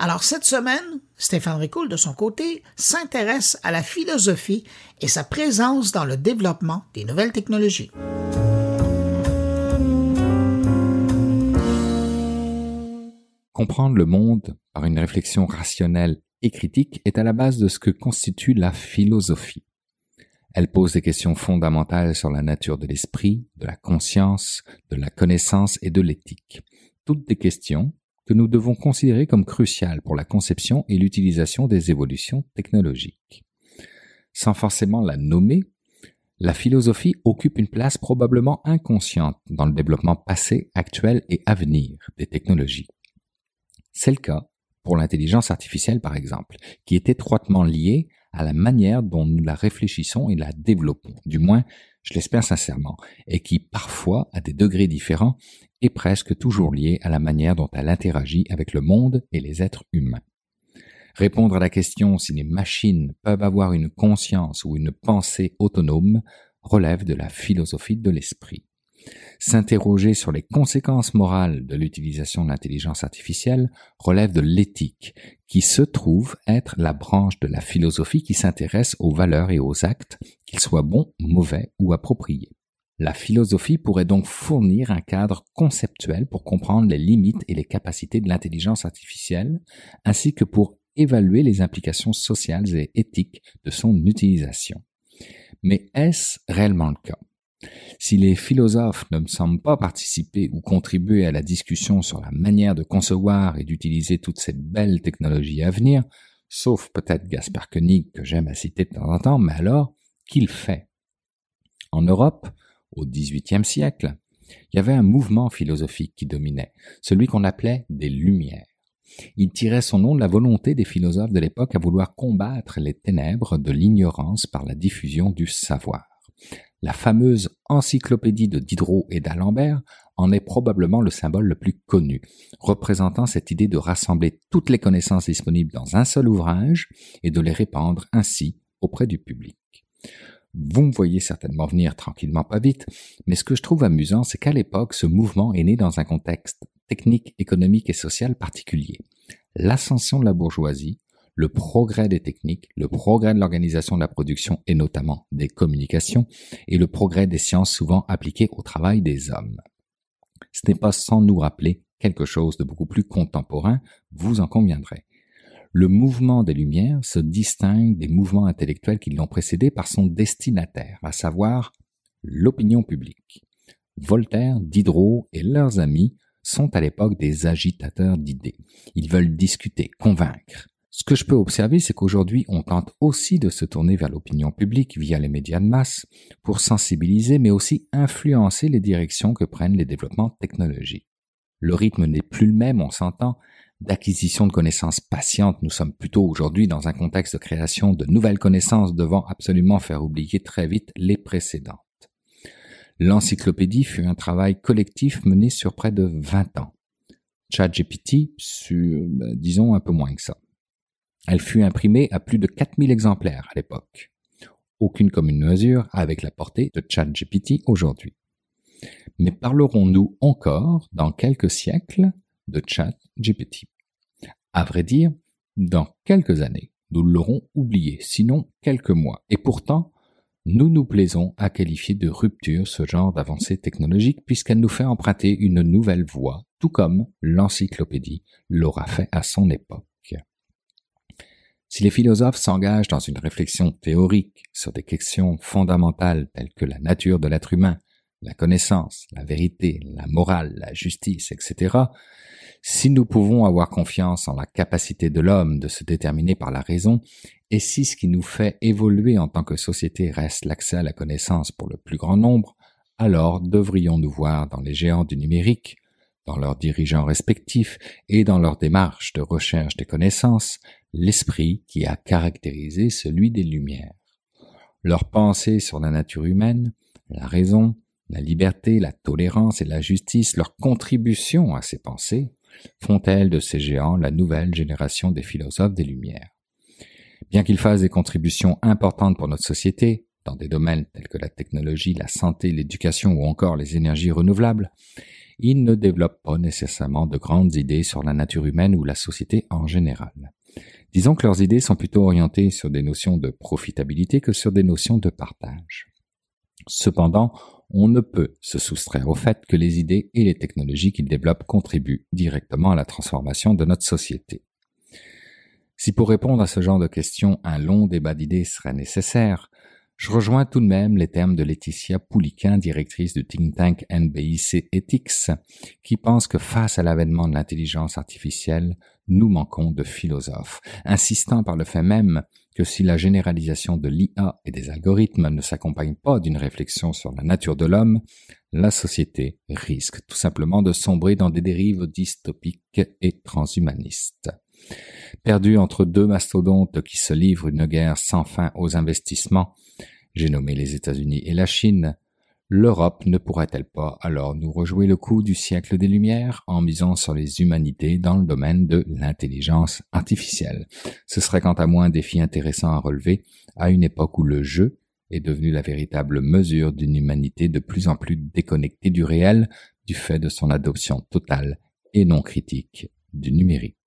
Alors cette semaine, Stéphane Ricoul, de son côté, s'intéresse à la philosophie et sa présence dans le développement des nouvelles technologies. Comprendre le monde par une réflexion rationnelle et critique est à la base de ce que constitue la philosophie. Elle pose des questions fondamentales sur la nature de l'esprit, de la conscience, de la connaissance et de l'éthique. Toutes des questions que nous devons considérer comme cruciales pour la conception et l'utilisation des évolutions technologiques. Sans forcément la nommer, la philosophie occupe une place probablement inconsciente dans le développement passé, actuel et à venir des technologies. C'est le cas pour l'intelligence artificielle, par exemple, qui est étroitement liée à la manière dont nous la réfléchissons et la développons, du moins, je l'espère sincèrement, et qui parfois, à des degrés différents, est presque toujours liée à la manière dont elle interagit avec le monde et les êtres humains. Répondre à la question si les machines peuvent avoir une conscience ou une pensée autonome relève de la philosophie de l'esprit. S'interroger sur les conséquences morales de l'utilisation de l'intelligence artificielle relève de l'éthique, qui se trouve être la branche de la philosophie qui s'intéresse aux valeurs et aux actes, qu'ils soient bons, mauvais ou appropriés. La philosophie pourrait donc fournir un cadre conceptuel pour comprendre les limites et les capacités de l'intelligence artificielle, ainsi que pour évaluer les implications sociales et éthiques de son utilisation. Mais est-ce réellement le cas? Si les philosophes ne me semblent pas participer ou contribuer à la discussion sur la manière de concevoir et d'utiliser toute cette belle technologie à venir, sauf peut-être Gaspard Koenig que j'aime à citer de temps en temps, mais alors, qu'il fait? En Europe, au XVIIIe siècle, il y avait un mouvement philosophique qui dominait, celui qu'on appelait des Lumières. Il tirait son nom de la volonté des philosophes de l'époque à vouloir combattre les ténèbres de l'ignorance par la diffusion du savoir. La fameuse encyclopédie de Diderot et d'Alembert en est probablement le symbole le plus connu, représentant cette idée de rassembler toutes les connaissances disponibles dans un seul ouvrage et de les répandre ainsi auprès du public. Vous me voyez certainement venir tranquillement pas vite, mais ce que je trouve amusant, c'est qu'à l'époque, ce mouvement est né dans un contexte technique, économique et social particulier. L'ascension de la bourgeoisie, le progrès des techniques, le progrès de l'organisation de la production et notamment des communications, et le progrès des sciences souvent appliquées au travail des hommes. Ce n'est pas sans nous rappeler quelque chose de beaucoup plus contemporain, vous en conviendrez. Le mouvement des Lumières se distingue des mouvements intellectuels qui l'ont précédé par son destinataire, à savoir l'opinion publique. Voltaire, Diderot et leurs amis sont à l'époque des agitateurs d'idées. Ils veulent discuter, convaincre. Ce que je peux observer, c'est qu'aujourd'hui, on tente aussi de se tourner vers l'opinion publique via les médias de masse pour sensibiliser, mais aussi influencer les directions que prennent les développements technologiques. Le rythme n'est plus le même, on s'entend, d'acquisition de connaissances patientes. Nous sommes plutôt aujourd'hui dans un contexte de création de nouvelles connaissances devant absolument faire oublier très vite les précédentes. L'encyclopédie fut un travail collectif mené sur près de 20 ans. ChatGPT sur, ben, disons, un peu moins que ça. Elle fut imprimée à plus de 4000 exemplaires à l'époque. Aucune commune mesure avec la portée de ChatGPT aujourd'hui. Mais parlerons-nous encore, dans quelques siècles, de ChatGPT? À vrai dire, dans quelques années, nous l'aurons oublié, sinon quelques mois. Et pourtant, nous nous plaisons à qualifier de rupture ce genre d'avancée technologique puisqu'elle nous fait emprunter une nouvelle voie, tout comme l'encyclopédie l'aura fait à son époque. Si les philosophes s'engagent dans une réflexion théorique sur des questions fondamentales telles que la nature de l'être humain, la connaissance, la vérité, la morale, la justice, etc., si nous pouvons avoir confiance en la capacité de l'homme de se déterminer par la raison, et si ce qui nous fait évoluer en tant que société reste l'accès à la connaissance pour le plus grand nombre, alors devrions-nous voir dans les géants du numérique, dans leurs dirigeants respectifs et dans leur démarche de recherche des connaissances, l'esprit qui a caractérisé celui des Lumières. Leur pensée sur la nature humaine, la raison, la liberté, la tolérance et la justice, leur contribution à ces pensées, font-elles de ces géants la nouvelle génération des philosophes des Lumières. Bien qu'ils fassent des contributions importantes pour notre société, dans des domaines tels que la technologie, la santé, l'éducation ou encore les énergies renouvelables, ils ne développent pas nécessairement de grandes idées sur la nature humaine ou la société en général. Disons que leurs idées sont plutôt orientées sur des notions de profitabilité que sur des notions de partage. Cependant, on ne peut se soustraire au fait que les idées et les technologies qu'ils développent contribuent directement à la transformation de notre société. Si pour répondre à ce genre de questions un long débat d'idées serait nécessaire, je rejoins tout de même les termes de Laetitia Pouliquin, directrice du think tank NBIC Ethics, qui pense que face à l'avènement de l'intelligence artificielle, nous manquons de philosophes, insistant par le fait même que si la généralisation de l'IA et des algorithmes ne s'accompagne pas d'une réflexion sur la nature de l'homme, la société risque tout simplement de sombrer dans des dérives dystopiques et transhumanistes. Perdue entre deux mastodontes qui se livrent une guerre sans fin aux investissements, j'ai nommé les États-Unis et la Chine, l'Europe ne pourrait-elle pas alors nous rejouer le coup du siècle des Lumières en misant sur les humanités dans le domaine de l'intelligence artificielle? Ce serait quant à moi un défi intéressant à relever à une époque où le jeu est devenu la véritable mesure d'une humanité de plus en plus déconnectée du réel du fait de son adoption totale et non critique du numérique.